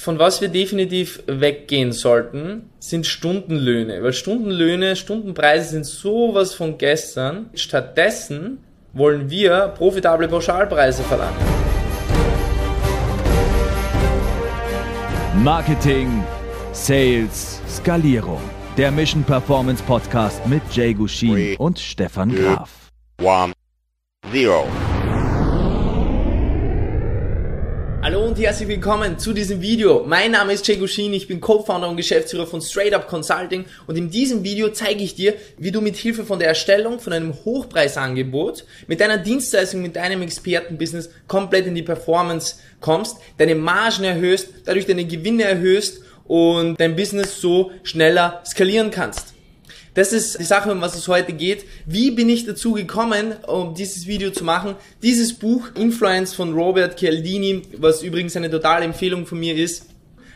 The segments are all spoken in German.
von was wir definitiv weggehen sollten, sind Stundenlöhne. Weil Stundenlöhne, Stundenpreise sind sowas von gestern. Stattdessen wollen wir profitable Pauschalpreise verlangen. Marketing, Sales, Skalierung. Der Mission Performance Podcast mit Jay Gushin und Stefan Graf. One, zero. Hallo und herzlich willkommen zu diesem Video. Mein Name ist Jay Gushin, ich bin Co-Founder und Geschäftsführer von Straight Up Consulting und in diesem Video zeige ich dir, wie du mit Hilfe von der Erstellung von einem Hochpreisangebot mit deiner Dienstleistung, mit deinem Expertenbusiness komplett in die Performance kommst, deine Margen erhöhst, dadurch deine Gewinne erhöhst und dein Business so schneller skalieren kannst. Das ist die Sache, um was es heute geht. Wie bin ich dazu gekommen, um dieses Video zu machen? Dieses Buch Influence von Robert Cialdini, was übrigens eine totale Empfehlung von mir ist,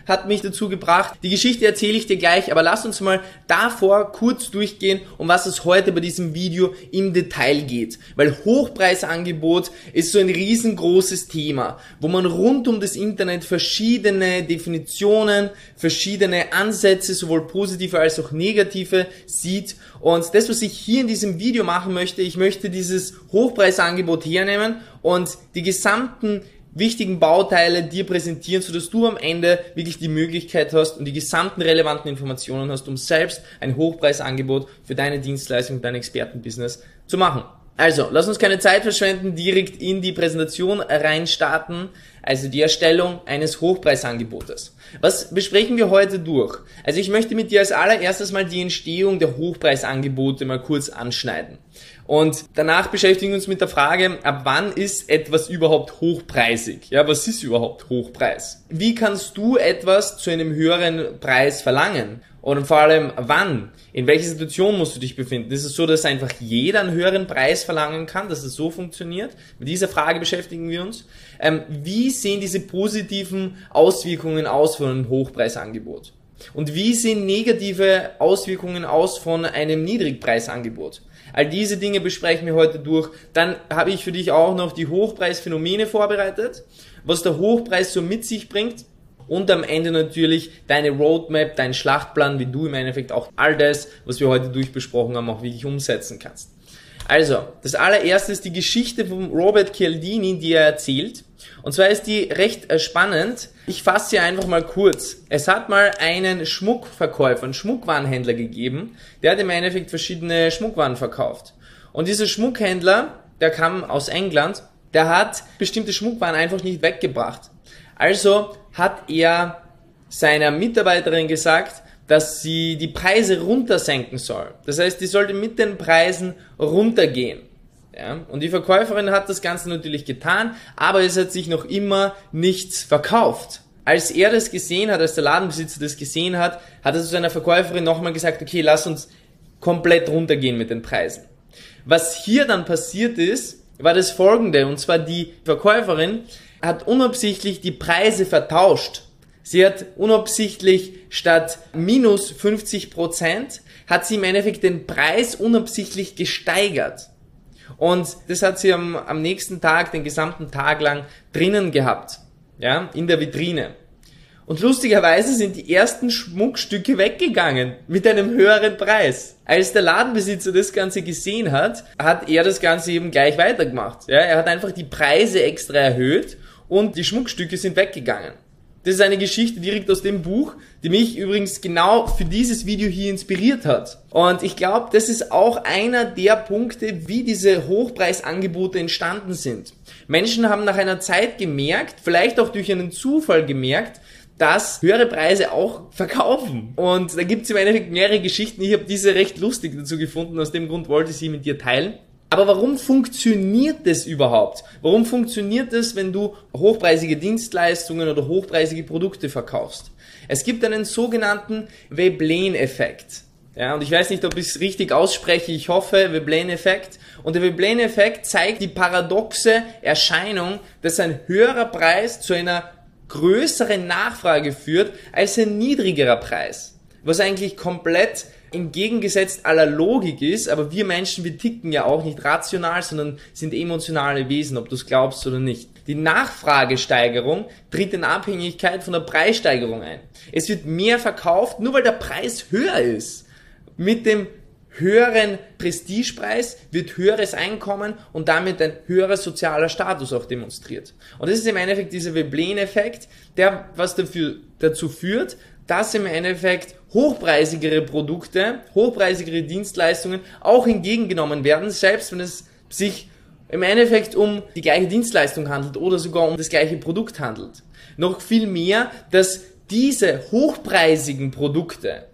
hat mich dazu gebracht. Die Geschichte erzähle ich dir gleich, aber lass uns mal davor kurz durchgehen, um was es heute bei diesem Video im Detail geht. Weil Hochpreisangebot ist so ein riesengroßes Thema, wo man rund um das Internet verschiedene Definitionen, verschiedene Ansätze, sowohl positive als auch negative sieht. Und das, was ich hier in diesem Video machen möchte, ich möchte dieses Hochpreisangebot hernehmen und die gesamten wichtigen Bauteile dir präsentieren, sodass du am Ende wirklich die Möglichkeit hast und die gesamten relevanten Informationen hast, um selbst ein Hochpreisangebot für deine Dienstleistung, dein Expertenbusiness zu machen. Also, lass uns keine Zeit verschwenden, direkt in die Präsentation reinstarten, also die Erstellung eines Hochpreisangebotes. Was besprechen wir heute durch? Also ich möchte mit dir als allererstes mal die Entstehung der Hochpreisangebote mal kurz anschneiden. Und danach beschäftigen wir uns mit der Frage, ab wann ist etwas überhaupt hochpreisig? Ja, was ist überhaupt Hochpreis? Wie kannst du etwas zu einem höheren Preis verlangen? Und vor allem, wann? In welcher Situation musst du dich befinden? Ist es so, dass einfach jeder einen höheren Preis verlangen kann, dass es so funktioniert? Mit dieser Frage beschäftigen wir uns. Ähm, wie sehen diese positiven Auswirkungen aus von einem Hochpreisangebot? Und wie sehen negative Auswirkungen aus von einem Niedrigpreisangebot? All diese Dinge besprechen wir heute durch. Dann habe ich für dich auch noch die Hochpreisphänomene vorbereitet, was der Hochpreis so mit sich bringt. Und am Ende natürlich deine Roadmap, dein Schlachtplan, wie du im Endeffekt auch all das, was wir heute durchbesprochen haben, auch wirklich umsetzen kannst. Also, das allererste ist die Geschichte von Robert Cialdini, die er erzählt. Und zwar ist die recht äh, spannend. Ich fasse sie einfach mal kurz. Es hat mal einen Schmuckverkäufer, einen Schmuckwarenhändler gegeben, der hat im Endeffekt verschiedene Schmuckwaren verkauft. Und dieser Schmuckhändler, der kam aus England, der hat bestimmte Schmuckwaren einfach nicht weggebracht. Also hat er seiner Mitarbeiterin gesagt, dass sie die Preise runtersenken soll. Das heißt, die sollte mit den Preisen runtergehen. Ja? Und die Verkäuferin hat das Ganze natürlich getan, aber es hat sich noch immer nichts verkauft. Als er das gesehen hat, als der Ladenbesitzer das gesehen hat, hat er zu seiner Verkäuferin nochmal gesagt, okay, lass uns komplett runtergehen mit den Preisen. Was hier dann passiert ist, war das folgende, und zwar die Verkäuferin hat unabsichtlich die Preise vertauscht. Sie hat unabsichtlich statt minus 50 Prozent, hat sie im Endeffekt den Preis unabsichtlich gesteigert. Und das hat sie am, am nächsten Tag, den gesamten Tag lang drinnen gehabt. Ja, in der Vitrine. Und lustigerweise sind die ersten Schmuckstücke weggegangen mit einem höheren Preis. Als der Ladenbesitzer das Ganze gesehen hat, hat er das Ganze eben gleich weitergemacht. Ja, er hat einfach die Preise extra erhöht und die Schmuckstücke sind weggegangen. Das ist eine Geschichte direkt aus dem Buch, die mich übrigens genau für dieses Video hier inspiriert hat. Und ich glaube, das ist auch einer der Punkte, wie diese Hochpreisangebote entstanden sind. Menschen haben nach einer Zeit gemerkt, vielleicht auch durch einen Zufall gemerkt, dass höhere Preise auch verkaufen. Und da gibt es im Endeffekt mehrere Geschichten. Ich habe diese recht lustig dazu gefunden. Aus dem Grund wollte ich sie mit dir teilen. Aber warum funktioniert das überhaupt? Warum funktioniert das, wenn du hochpreisige Dienstleistungen oder hochpreisige Produkte verkaufst? Es gibt einen sogenannten Veblen-Effekt. Ja, und ich weiß nicht, ob ich es richtig ausspreche. Ich hoffe, Veblen-Effekt. Und der Veblen-Effekt zeigt die paradoxe Erscheinung, dass ein höherer Preis zu einer größeren Nachfrage führt als ein niedrigerer Preis. Was eigentlich komplett entgegengesetzt aller Logik ist, aber wir Menschen, wir ticken ja auch nicht rational, sondern sind emotionale Wesen, ob du es glaubst oder nicht. Die Nachfragesteigerung tritt in Abhängigkeit von der Preissteigerung ein. Es wird mehr verkauft, nur weil der Preis höher ist. Mit dem höheren Prestigepreis wird höheres Einkommen und damit ein höherer sozialer Status auch demonstriert. Und das ist im Endeffekt dieser Veblen-Effekt, der was dafür, dazu führt, dass im Endeffekt hochpreisigere Produkte, hochpreisigere Dienstleistungen auch entgegengenommen werden, selbst wenn es sich im Endeffekt um die gleiche Dienstleistung handelt oder sogar um das gleiche Produkt handelt. Noch viel mehr, dass diese hochpreisigen Produkte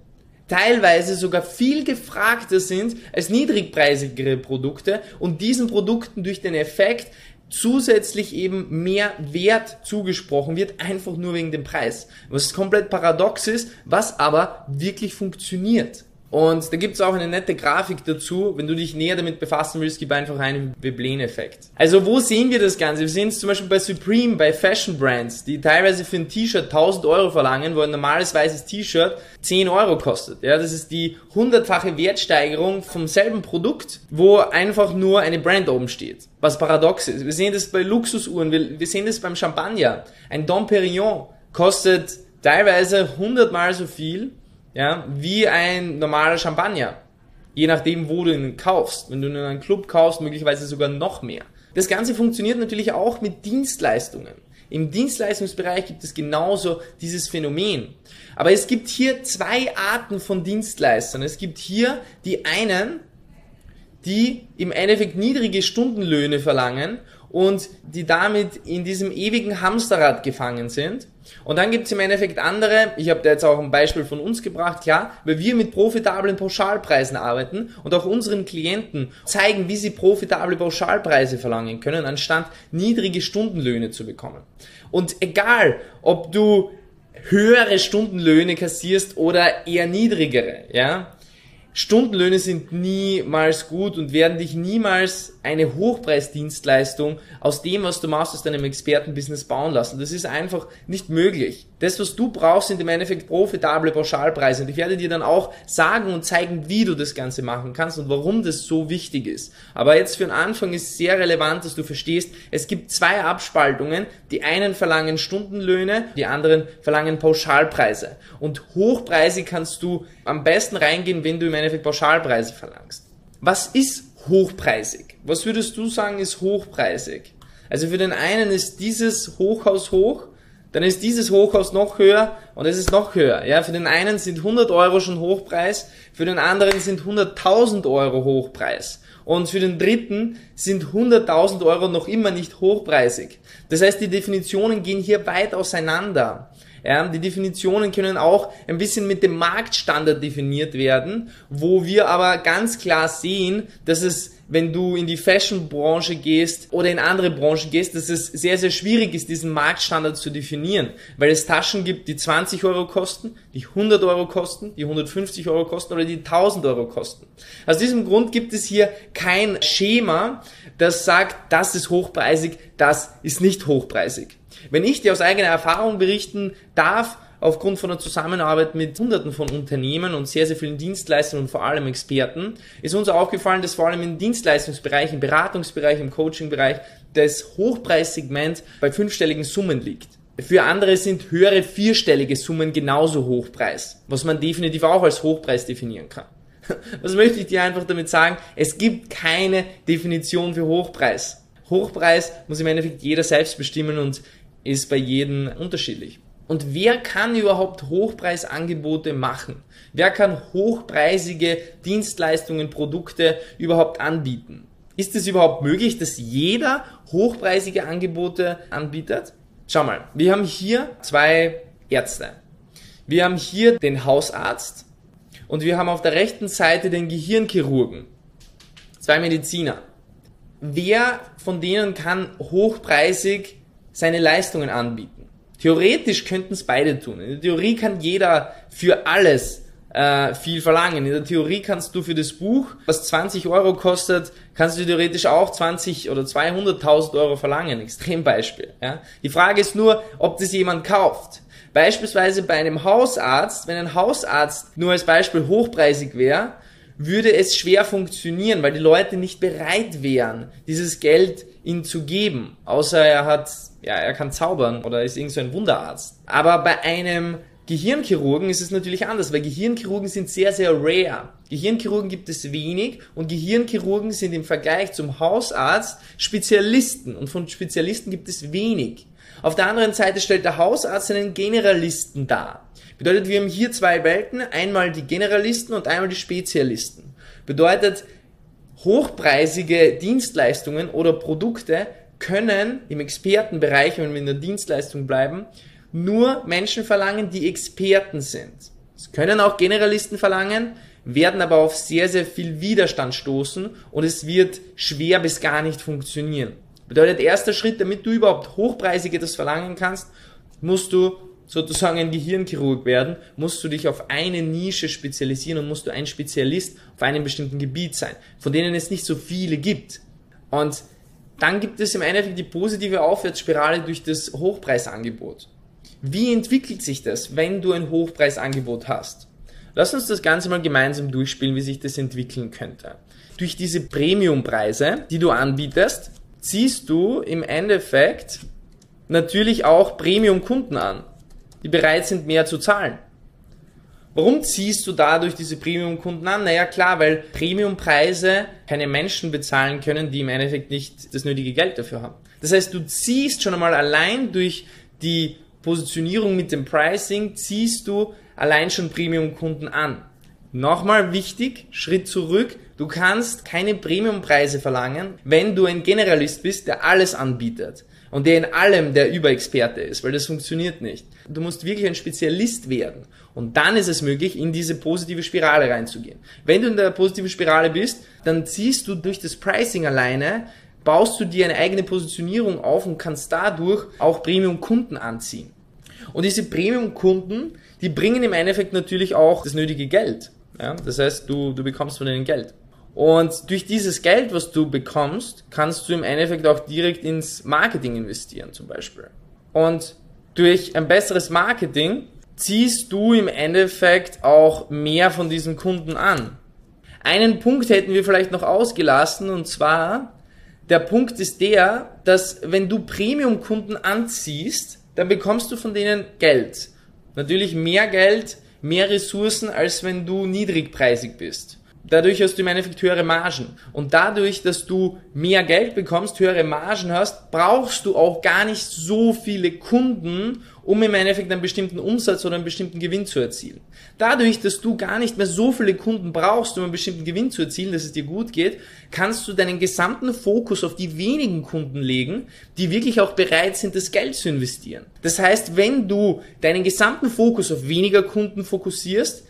teilweise sogar viel gefragter sind als niedrigpreisigere Produkte und diesen Produkten durch den Effekt zusätzlich eben mehr Wert zugesprochen wird, einfach nur wegen dem Preis. Was komplett paradox ist, was aber wirklich funktioniert. Und da gibt's auch eine nette Grafik dazu. Wenn du dich näher damit befassen willst, gib einfach einen Veblen-Effekt. Also wo sehen wir das Ganze? Wir sehen es zum Beispiel bei Supreme, bei Fashion Brands, die teilweise für ein T-Shirt 1000 Euro verlangen, wo ein normales weißes T-Shirt 10 Euro kostet. Ja, das ist die hundertfache Wertsteigerung vom selben Produkt, wo einfach nur eine Brand oben steht. Was paradox ist. Wir sehen das bei Luxusuhren, wir, wir sehen das beim Champagner. Ein Dom Perignon kostet teilweise hundertmal so viel ja, wie ein normaler Champagner. Je nachdem, wo du ihn kaufst. Wenn du ihn in einem Club kaufst, möglicherweise sogar noch mehr. Das Ganze funktioniert natürlich auch mit Dienstleistungen. Im Dienstleistungsbereich gibt es genauso dieses Phänomen. Aber es gibt hier zwei Arten von Dienstleistern. Es gibt hier die einen, die im Endeffekt niedrige Stundenlöhne verlangen und die damit in diesem ewigen Hamsterrad gefangen sind. Und dann gibt's im Endeffekt andere, ich habe da jetzt auch ein Beispiel von uns gebracht, klar, weil wir mit profitablen Pauschalpreisen arbeiten und auch unseren Klienten zeigen, wie sie profitable Pauschalpreise verlangen können, anstatt niedrige Stundenlöhne zu bekommen. Und egal, ob du höhere Stundenlöhne kassierst oder eher niedrigere, ja, Stundenlöhne sind niemals gut und werden dich niemals eine Hochpreisdienstleistung aus dem, was du machst, aus deinem Expertenbusiness bauen lassen. Das ist einfach nicht möglich. Das, was du brauchst, sind im Endeffekt profitable Pauschalpreise. Und ich werde dir dann auch sagen und zeigen, wie du das Ganze machen kannst und warum das so wichtig ist. Aber jetzt für den Anfang ist sehr relevant, dass du verstehst, es gibt zwei Abspaltungen. Die einen verlangen Stundenlöhne, die anderen verlangen Pauschalpreise. Und hochpreisig kannst du am besten reingehen, wenn du im Endeffekt Pauschalpreise verlangst. Was ist hochpreisig? Was würdest du sagen ist hochpreisig? Also für den einen ist dieses Hochhaus hoch, dann ist dieses Hochhaus noch höher und es ist noch höher. Ja, für den einen sind 100 Euro schon Hochpreis, für den anderen sind 100.000 Euro Hochpreis. Und für den dritten sind 100.000 Euro noch immer nicht hochpreisig. Das heißt, die Definitionen gehen hier weit auseinander. Ja, die Definitionen können auch ein bisschen mit dem Marktstandard definiert werden, wo wir aber ganz klar sehen, dass es wenn du in die Fashion-Branche gehst oder in andere Branchen gehst, dass es sehr, sehr schwierig ist, diesen Marktstandard zu definieren, weil es Taschen gibt, die 20 Euro kosten, die 100 Euro kosten, die 150 Euro kosten oder die 1000 Euro kosten. Aus diesem Grund gibt es hier kein Schema, das sagt, das ist hochpreisig, das ist nicht hochpreisig. Wenn ich dir aus eigener Erfahrung berichten darf, aufgrund von der Zusammenarbeit mit hunderten von Unternehmen und sehr, sehr vielen Dienstleistern und vor allem Experten, ist uns aufgefallen, dass vor allem im Dienstleistungsbereich, im Beratungsbereich, im Coachingbereich das Hochpreissegment bei fünfstelligen Summen liegt. Für andere sind höhere vierstellige Summen genauso Hochpreis, was man definitiv auch als Hochpreis definieren kann. Was möchte ich dir einfach damit sagen? Es gibt keine Definition für Hochpreis. Hochpreis muss im Endeffekt jeder selbst bestimmen und ist bei jedem unterschiedlich. Und wer kann überhaupt Hochpreisangebote machen? Wer kann hochpreisige Dienstleistungen, Produkte überhaupt anbieten? Ist es überhaupt möglich, dass jeder hochpreisige Angebote anbietet? Schau mal, wir haben hier zwei Ärzte. Wir haben hier den Hausarzt und wir haben auf der rechten Seite den Gehirnchirurgen. Zwei Mediziner. Wer von denen kann hochpreisig seine Leistungen anbieten? Theoretisch könnten es beide tun. In der Theorie kann jeder für alles äh, viel verlangen. In der Theorie kannst du für das Buch, was 20 Euro kostet, kannst du theoretisch auch 20 oder 200.000 Euro verlangen. Extrembeispiel. Ja? Die Frage ist nur, ob das jemand kauft. Beispielsweise bei einem Hausarzt, wenn ein Hausarzt nur als Beispiel hochpreisig wäre, würde es schwer funktionieren, weil die Leute nicht bereit wären, dieses Geld ihn zu geben, außer er hat, ja, er kann zaubern oder ist irgend so ein Wunderarzt. Aber bei einem Gehirnchirurgen ist es natürlich anders, weil Gehirnchirurgen sind sehr, sehr rare. Gehirnchirurgen gibt es wenig und Gehirnchirurgen sind im Vergleich zum Hausarzt Spezialisten und von Spezialisten gibt es wenig. Auf der anderen Seite stellt der Hausarzt einen Generalisten dar. Bedeutet, wir haben hier zwei Welten, einmal die Generalisten und einmal die Spezialisten. Bedeutet, hochpreisige Dienstleistungen oder Produkte können im Expertenbereich, wenn wir in der Dienstleistung bleiben, nur Menschen verlangen, die Experten sind. Es können auch Generalisten verlangen, werden aber auf sehr, sehr viel Widerstand stoßen und es wird schwer bis gar nicht funktionieren. Bedeutet, erster Schritt, damit du überhaupt hochpreisige das verlangen kannst, musst du sozusagen ein Gehirnchirurg werden, musst du dich auf eine Nische spezialisieren und musst du ein Spezialist auf einem bestimmten Gebiet sein, von denen es nicht so viele gibt. Und dann gibt es im Endeffekt die positive Aufwärtsspirale durch das Hochpreisangebot. Wie entwickelt sich das, wenn du ein Hochpreisangebot hast? Lass uns das Ganze mal gemeinsam durchspielen, wie sich das entwickeln könnte. Durch diese Premiumpreise, die du anbietest, ziehst du im Endeffekt natürlich auch Premium-Kunden an, die bereit sind, mehr zu zahlen. Warum ziehst du dadurch diese Premium-Kunden an? Naja, klar, weil Premium-Preise keine Menschen bezahlen können, die im Endeffekt nicht das nötige Geld dafür haben. Das heißt, du ziehst schon einmal allein durch die Positionierung mit dem Pricing ziehst du allein schon Premium-Kunden an. Nochmal wichtig, Schritt zurück, du kannst keine Premium-Preise verlangen, wenn du ein Generalist bist, der alles anbietet und der in allem der Überexperte ist, weil das funktioniert nicht. Du musst wirklich ein Spezialist werden und dann ist es möglich, in diese positive Spirale reinzugehen. Wenn du in der positiven Spirale bist, dann ziehst du durch das Pricing alleine baust du dir eine eigene Positionierung auf und kannst dadurch auch Premium-Kunden anziehen. Und diese Premium-Kunden, die bringen im Endeffekt natürlich auch das nötige Geld. Ja? Das heißt, du, du bekommst von denen Geld. Und durch dieses Geld, was du bekommst, kannst du im Endeffekt auch direkt ins Marketing investieren zum Beispiel. Und durch ein besseres Marketing ziehst du im Endeffekt auch mehr von diesen Kunden an. Einen Punkt hätten wir vielleicht noch ausgelassen und zwar der Punkt ist der, dass wenn du Premium-Kunden anziehst, dann bekommst du von denen Geld. Natürlich mehr Geld, mehr Ressourcen, als wenn du niedrigpreisig bist. Dadurch hast du im Endeffekt höhere Margen. Und dadurch, dass du mehr Geld bekommst, höhere Margen hast, brauchst du auch gar nicht so viele Kunden, um im Endeffekt einen bestimmten Umsatz oder einen bestimmten Gewinn zu erzielen. Dadurch, dass du gar nicht mehr so viele Kunden brauchst, um einen bestimmten Gewinn zu erzielen, dass es dir gut geht, kannst du deinen gesamten Fokus auf die wenigen Kunden legen, die wirklich auch bereit sind, das Geld zu investieren. Das heißt, wenn du deinen gesamten Fokus auf weniger Kunden fokussierst,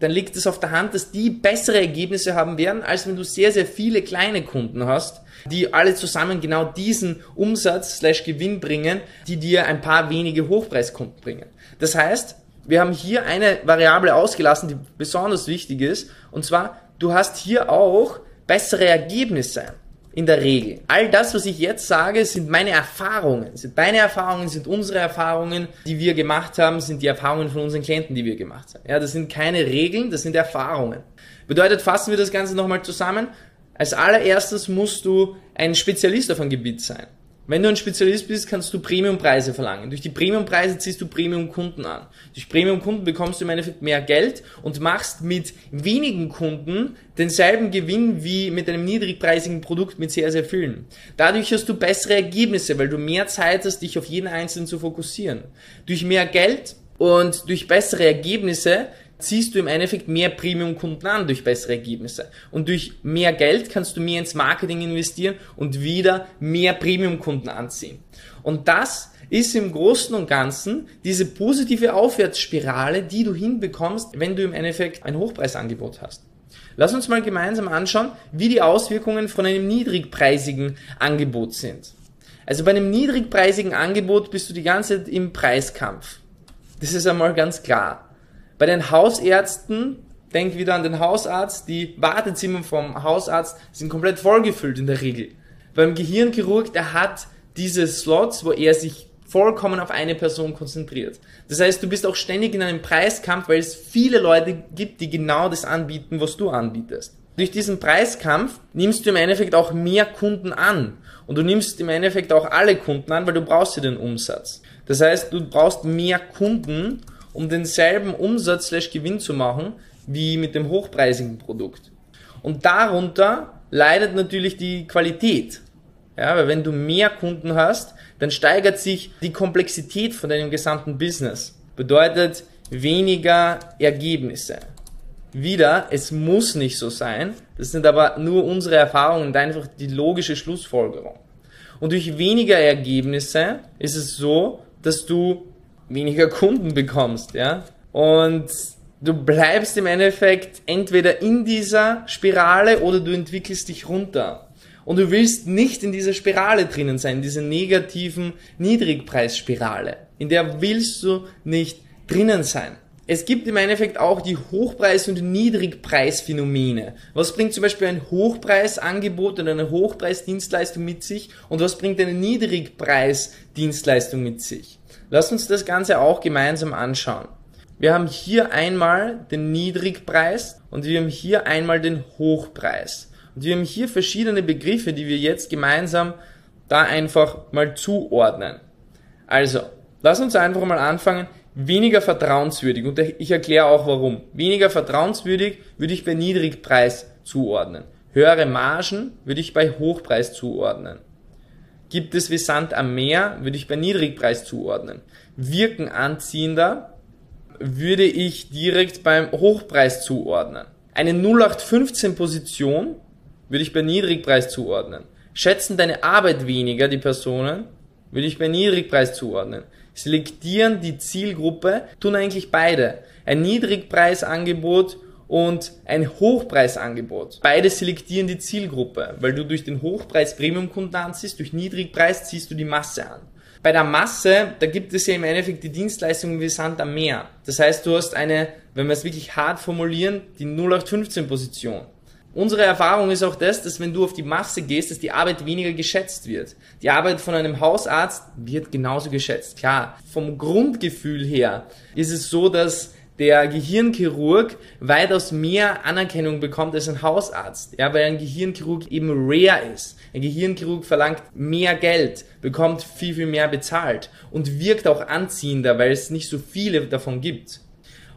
dann liegt es auf der Hand, dass die bessere Ergebnisse haben werden, als wenn du sehr, sehr viele kleine Kunden hast, die alle zusammen genau diesen Umsatz slash Gewinn bringen, die dir ein paar wenige Hochpreiskunden bringen. Das heißt, wir haben hier eine Variable ausgelassen, die besonders wichtig ist, und zwar, du hast hier auch bessere Ergebnisse in der Regel. All das, was ich jetzt sage, sind meine Erfahrungen, sind deine Erfahrungen, sind unsere Erfahrungen, die wir gemacht haben, sind die Erfahrungen von unseren Klienten, die wir gemacht haben. Ja, das sind keine Regeln, das sind Erfahrungen. Bedeutet, fassen wir das Ganze nochmal zusammen. Als allererstes musst du ein Spezialist auf einem Gebiet sein. Wenn du ein Spezialist bist, kannst du Premiumpreise verlangen. Durch die Premiumpreise ziehst du Premium-Kunden an. Durch Premium-Kunden bekommst du im Endeffekt mehr Geld und machst mit wenigen Kunden denselben Gewinn wie mit einem niedrigpreisigen Produkt mit sehr, sehr vielen. Dadurch hast du bessere Ergebnisse, weil du mehr Zeit hast, dich auf jeden Einzelnen zu fokussieren. Durch mehr Geld und durch bessere Ergebnisse ziehst du im Endeffekt mehr Premium-Kunden an durch bessere Ergebnisse. Und durch mehr Geld kannst du mehr ins Marketing investieren und wieder mehr Premium-Kunden anziehen. Und das ist im Großen und Ganzen diese positive Aufwärtsspirale, die du hinbekommst, wenn du im Endeffekt ein Hochpreisangebot hast. Lass uns mal gemeinsam anschauen, wie die Auswirkungen von einem niedrigpreisigen Angebot sind. Also bei einem niedrigpreisigen Angebot bist du die ganze Zeit im Preiskampf. Das ist einmal ganz klar. Bei den Hausärzten, denk wieder an den Hausarzt, die Wartezimmer vom Hausarzt sind komplett vollgefüllt in der Regel. Beim Gehirnchirurg, der hat diese Slots, wo er sich vollkommen auf eine Person konzentriert. Das heißt, du bist auch ständig in einem Preiskampf, weil es viele Leute gibt, die genau das anbieten, was du anbietest. Durch diesen Preiskampf nimmst du im Endeffekt auch mehr Kunden an. Und du nimmst im Endeffekt auch alle Kunden an, weil du brauchst ja den Umsatz. Das heißt, du brauchst mehr Kunden, um denselben Umsatz slash Gewinn zu machen, wie mit dem hochpreisigen Produkt. Und darunter leidet natürlich die Qualität. Ja, weil wenn du mehr Kunden hast, dann steigert sich die Komplexität von deinem gesamten Business. Bedeutet weniger Ergebnisse. Wieder, es muss nicht so sein. Das sind aber nur unsere Erfahrungen und einfach die logische Schlussfolgerung. Und durch weniger Ergebnisse ist es so, dass du weniger Kunden bekommst, ja. Und du bleibst im Endeffekt entweder in dieser Spirale oder du entwickelst dich runter. Und du willst nicht in dieser Spirale drinnen sein, diese negativen Niedrigpreisspirale. In der willst du nicht drinnen sein. Es gibt im Endeffekt auch die Hochpreis- und Niedrigpreisphänomene. Was bringt zum Beispiel ein Hochpreisangebot oder eine Hochpreisdienstleistung mit sich und was bringt eine Niedrigpreisdienstleistung mit sich? Lass uns das Ganze auch gemeinsam anschauen. Wir haben hier einmal den Niedrigpreis und wir haben hier einmal den Hochpreis. Und wir haben hier verschiedene Begriffe, die wir jetzt gemeinsam da einfach mal zuordnen. Also, lass uns einfach mal anfangen weniger vertrauenswürdig. Und ich erkläre auch warum. Weniger vertrauenswürdig würde ich bei Niedrigpreis zuordnen. Höhere Margen würde ich bei Hochpreis zuordnen. Gibt es wie Sand am Meer, würde ich bei Niedrigpreis zuordnen. Wirken anziehender würde ich direkt beim Hochpreis zuordnen. Eine 0815 Position würde ich bei Niedrigpreis zuordnen. Schätzen deine Arbeit weniger, die Personen, würde ich bei Niedrigpreis zuordnen selektieren die Zielgruppe, tun eigentlich beide. Ein Niedrigpreisangebot und ein Hochpreisangebot. Beide selektieren die Zielgruppe, weil du durch den Hochpreis Premium-Kunden anziehst, durch Niedrigpreis ziehst du die Masse an. Bei der Masse, da gibt es ja im Endeffekt die Dienstleistungen wie Sand am Meer. Das heißt, du hast eine, wenn wir es wirklich hart formulieren, die 0815 Position. Unsere Erfahrung ist auch das, dass wenn du auf die Masse gehst, dass die Arbeit weniger geschätzt wird. Die Arbeit von einem Hausarzt wird genauso geschätzt. Klar, vom Grundgefühl her ist es so, dass der Gehirnchirurg weitaus mehr Anerkennung bekommt als ein Hausarzt. Ja, weil ein Gehirnchirurg eben rare ist. Ein Gehirnchirurg verlangt mehr Geld, bekommt viel, viel mehr bezahlt und wirkt auch anziehender, weil es nicht so viele davon gibt.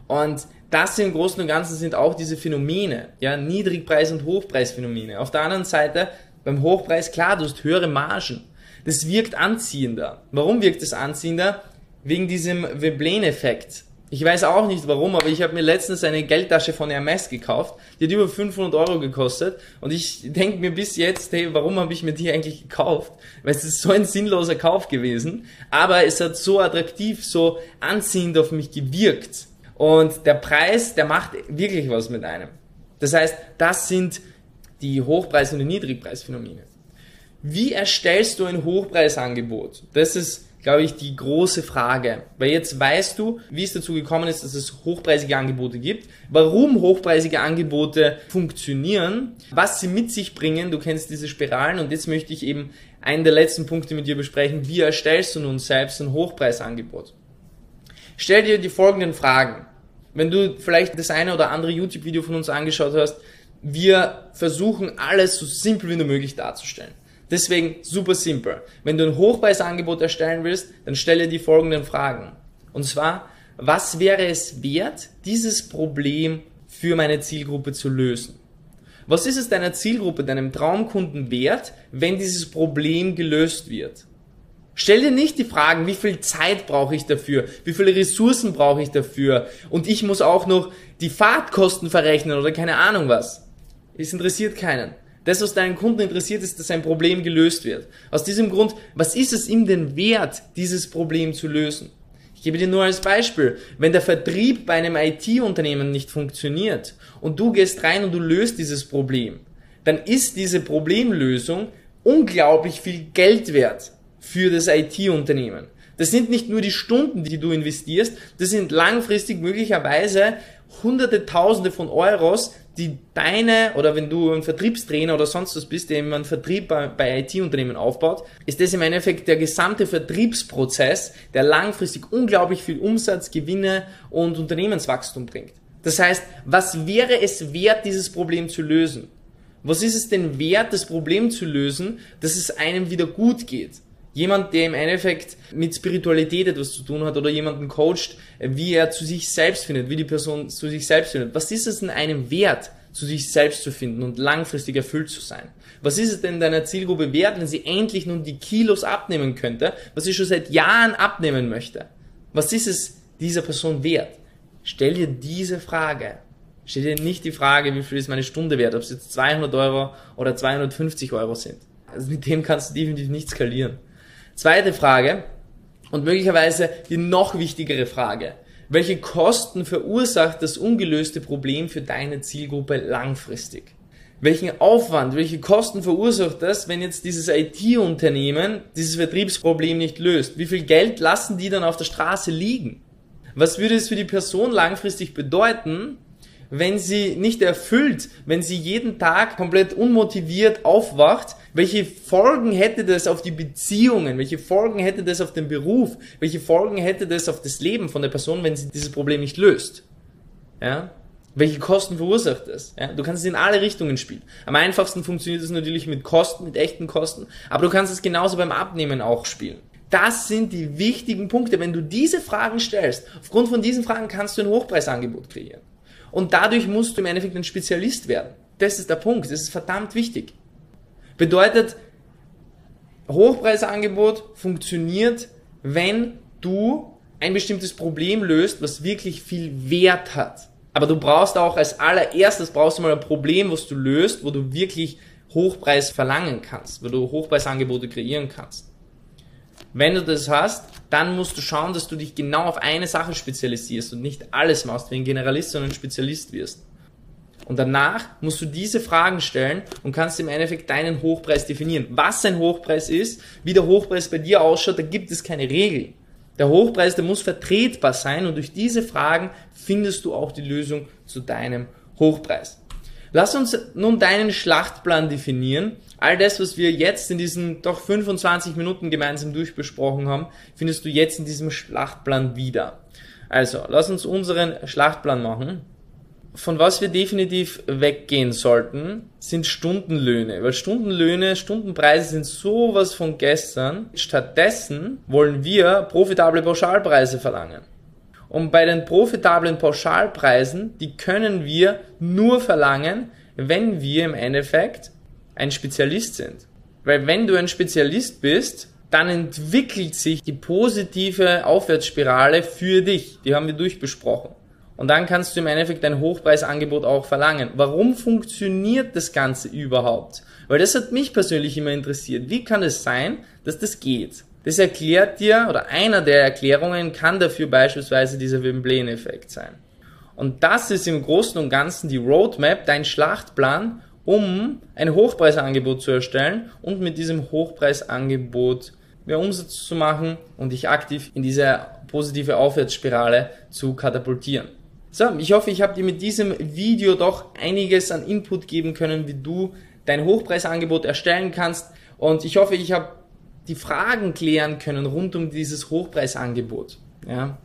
Und das im Großen und Ganzen sind auch diese Phänomene, ja, Niedrigpreis- und Hochpreisphänomene. Auf der anderen Seite, beim Hochpreis, klar, du hast höhere Margen. Das wirkt anziehender. Warum wirkt es anziehender? Wegen diesem Veblen-Effekt. Ich weiß auch nicht warum, aber ich habe mir letztens eine Geldtasche von Hermes gekauft. Die hat über 500 Euro gekostet. Und ich denke mir bis jetzt, hey, warum habe ich mir die eigentlich gekauft? Weil es ist so ein sinnloser Kauf gewesen. Aber es hat so attraktiv, so anziehend auf mich gewirkt und der Preis, der macht wirklich was mit einem. Das heißt, das sind die Hochpreis- und die Niedrigpreisphänomene. Wie erstellst du ein Hochpreisangebot? Das ist, glaube ich, die große Frage. Weil jetzt weißt du, wie es dazu gekommen ist, dass es hochpreisige Angebote gibt, warum hochpreisige Angebote funktionieren, was sie mit sich bringen. Du kennst diese Spiralen und jetzt möchte ich eben einen der letzten Punkte mit dir besprechen. Wie erstellst du nun selbst ein Hochpreisangebot? Stell dir die folgenden Fragen. Wenn du vielleicht das eine oder andere YouTube-Video von uns angeschaut hast, wir versuchen alles so simpel wie nur möglich darzustellen. Deswegen super simpel. Wenn du ein Hochpreisangebot erstellen willst, dann stelle die folgenden Fragen. Und zwar, was wäre es wert, dieses Problem für meine Zielgruppe zu lösen? Was ist es deiner Zielgruppe, deinem Traumkunden wert, wenn dieses Problem gelöst wird? Stell dir nicht die Fragen, wie viel Zeit brauche ich dafür, wie viele Ressourcen brauche ich dafür und ich muss auch noch die Fahrtkosten verrechnen oder keine Ahnung was. Es interessiert keinen. Das, was deinen Kunden interessiert, ist, dass ein Problem gelöst wird. Aus diesem Grund, was ist es ihm denn wert, dieses Problem zu lösen? Ich gebe dir nur als Beispiel, wenn der Vertrieb bei einem IT-Unternehmen nicht funktioniert und du gehst rein und du löst dieses Problem, dann ist diese Problemlösung unglaublich viel Geld wert für das IT-Unternehmen. Das sind nicht nur die Stunden, die du investierst, das sind langfristig möglicherweise hunderte, tausende von Euros, die deine, oder wenn du ein Vertriebstrainer oder sonst was bist, der eben einen Vertrieb bei, bei IT-Unternehmen aufbaut, ist das im Endeffekt der gesamte Vertriebsprozess, der langfristig unglaublich viel Umsatz, Gewinne und Unternehmenswachstum bringt. Das heißt, was wäre es wert, dieses Problem zu lösen? Was ist es denn wert, das Problem zu lösen, dass es einem wieder gut geht? Jemand, der im Endeffekt mit Spiritualität etwas zu tun hat oder jemanden coacht, wie er zu sich selbst findet, wie die Person zu sich selbst findet. Was ist es in einem wert, zu sich selbst zu finden und langfristig erfüllt zu sein? Was ist es denn deiner Zielgruppe wert, wenn sie endlich nun die Kilos abnehmen könnte, was sie schon seit Jahren abnehmen möchte? Was ist es dieser Person wert? Stell dir diese Frage. Stell dir nicht die Frage, wie viel ist meine Stunde wert, ob es jetzt 200 Euro oder 250 Euro sind. Also mit dem kannst du definitiv nicht skalieren. Zweite Frage und möglicherweise die noch wichtigere Frage. Welche Kosten verursacht das ungelöste Problem für deine Zielgruppe langfristig? Welchen Aufwand, welche Kosten verursacht das, wenn jetzt dieses IT-Unternehmen dieses Vertriebsproblem nicht löst? Wie viel Geld lassen die dann auf der Straße liegen? Was würde es für die Person langfristig bedeuten, wenn sie nicht erfüllt, wenn sie jeden Tag komplett unmotiviert aufwacht, welche Folgen hätte das auf die Beziehungen? Welche Folgen hätte das auf den Beruf? Welche Folgen hätte das auf das Leben von der Person, wenn sie dieses Problem nicht löst? Ja? Welche Kosten verursacht das? Ja? Du kannst es in alle Richtungen spielen. Am einfachsten funktioniert es natürlich mit Kosten, mit echten Kosten, aber du kannst es genauso beim Abnehmen auch spielen. Das sind die wichtigen Punkte. Wenn du diese Fragen stellst, aufgrund von diesen Fragen kannst du ein Hochpreisangebot kreieren. Und dadurch musst du im Endeffekt ein Spezialist werden. Das ist der Punkt. Das ist verdammt wichtig. Bedeutet, Hochpreisangebot funktioniert, wenn du ein bestimmtes Problem löst, was wirklich viel Wert hat. Aber du brauchst auch als allererstes brauchst du mal ein Problem, was du löst, wo du wirklich Hochpreis verlangen kannst, wo du Hochpreisangebote kreieren kannst. Wenn du das hast, dann musst du schauen, dass du dich genau auf eine Sache spezialisierst und nicht alles machst wie ein Generalist, sondern ein Spezialist wirst. Und danach musst du diese Fragen stellen und kannst im Endeffekt deinen Hochpreis definieren. Was ein Hochpreis ist, wie der Hochpreis bei dir ausschaut, da gibt es keine Regel. Der Hochpreis, der muss vertretbar sein und durch diese Fragen findest du auch die Lösung zu deinem Hochpreis. Lass uns nun deinen Schlachtplan definieren. All das, was wir jetzt in diesen doch 25 Minuten gemeinsam durchbesprochen haben, findest du jetzt in diesem Schlachtplan wieder. Also, lass uns unseren Schlachtplan machen. Von was wir definitiv weggehen sollten, sind Stundenlöhne, weil Stundenlöhne, Stundenpreise sind sowas von gestern. Stattdessen wollen wir profitable Pauschalpreise verlangen. Und bei den profitablen Pauschalpreisen, die können wir nur verlangen, wenn wir im Endeffekt ein Spezialist sind. Weil wenn du ein Spezialist bist, dann entwickelt sich die positive Aufwärtsspirale für dich. Die haben wir durchbesprochen. Und dann kannst du im Endeffekt ein Hochpreisangebot auch verlangen. Warum funktioniert das Ganze überhaupt? Weil das hat mich persönlich immer interessiert. Wie kann es sein, dass das geht? Das erklärt dir, oder einer der Erklärungen kann dafür beispielsweise dieser Wemblen-Effekt sein. Und das ist im Großen und Ganzen die Roadmap, dein Schlachtplan, um ein Hochpreisangebot zu erstellen und mit diesem Hochpreisangebot mehr Umsatz zu machen und dich aktiv in diese positive Aufwärtsspirale zu katapultieren. So, ich hoffe, ich habe dir mit diesem Video doch einiges an Input geben können, wie du dein Hochpreisangebot erstellen kannst. Und ich hoffe, ich habe die Fragen klären können rund um dieses Hochpreisangebot. Ja.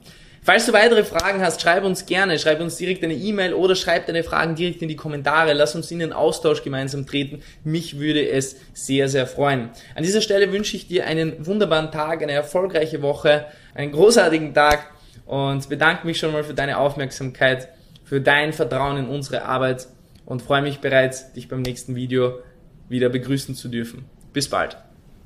Falls du weitere Fragen hast, schreib uns gerne, schreib uns direkt eine E-Mail oder schreib deine Fragen direkt in die Kommentare. Lass uns in den Austausch gemeinsam treten. Mich würde es sehr, sehr freuen. An dieser Stelle wünsche ich dir einen wunderbaren Tag, eine erfolgreiche Woche, einen großartigen Tag und bedanke mich schon mal für deine Aufmerksamkeit, für dein Vertrauen in unsere Arbeit und freue mich bereits, dich beim nächsten Video wieder begrüßen zu dürfen. Bis bald.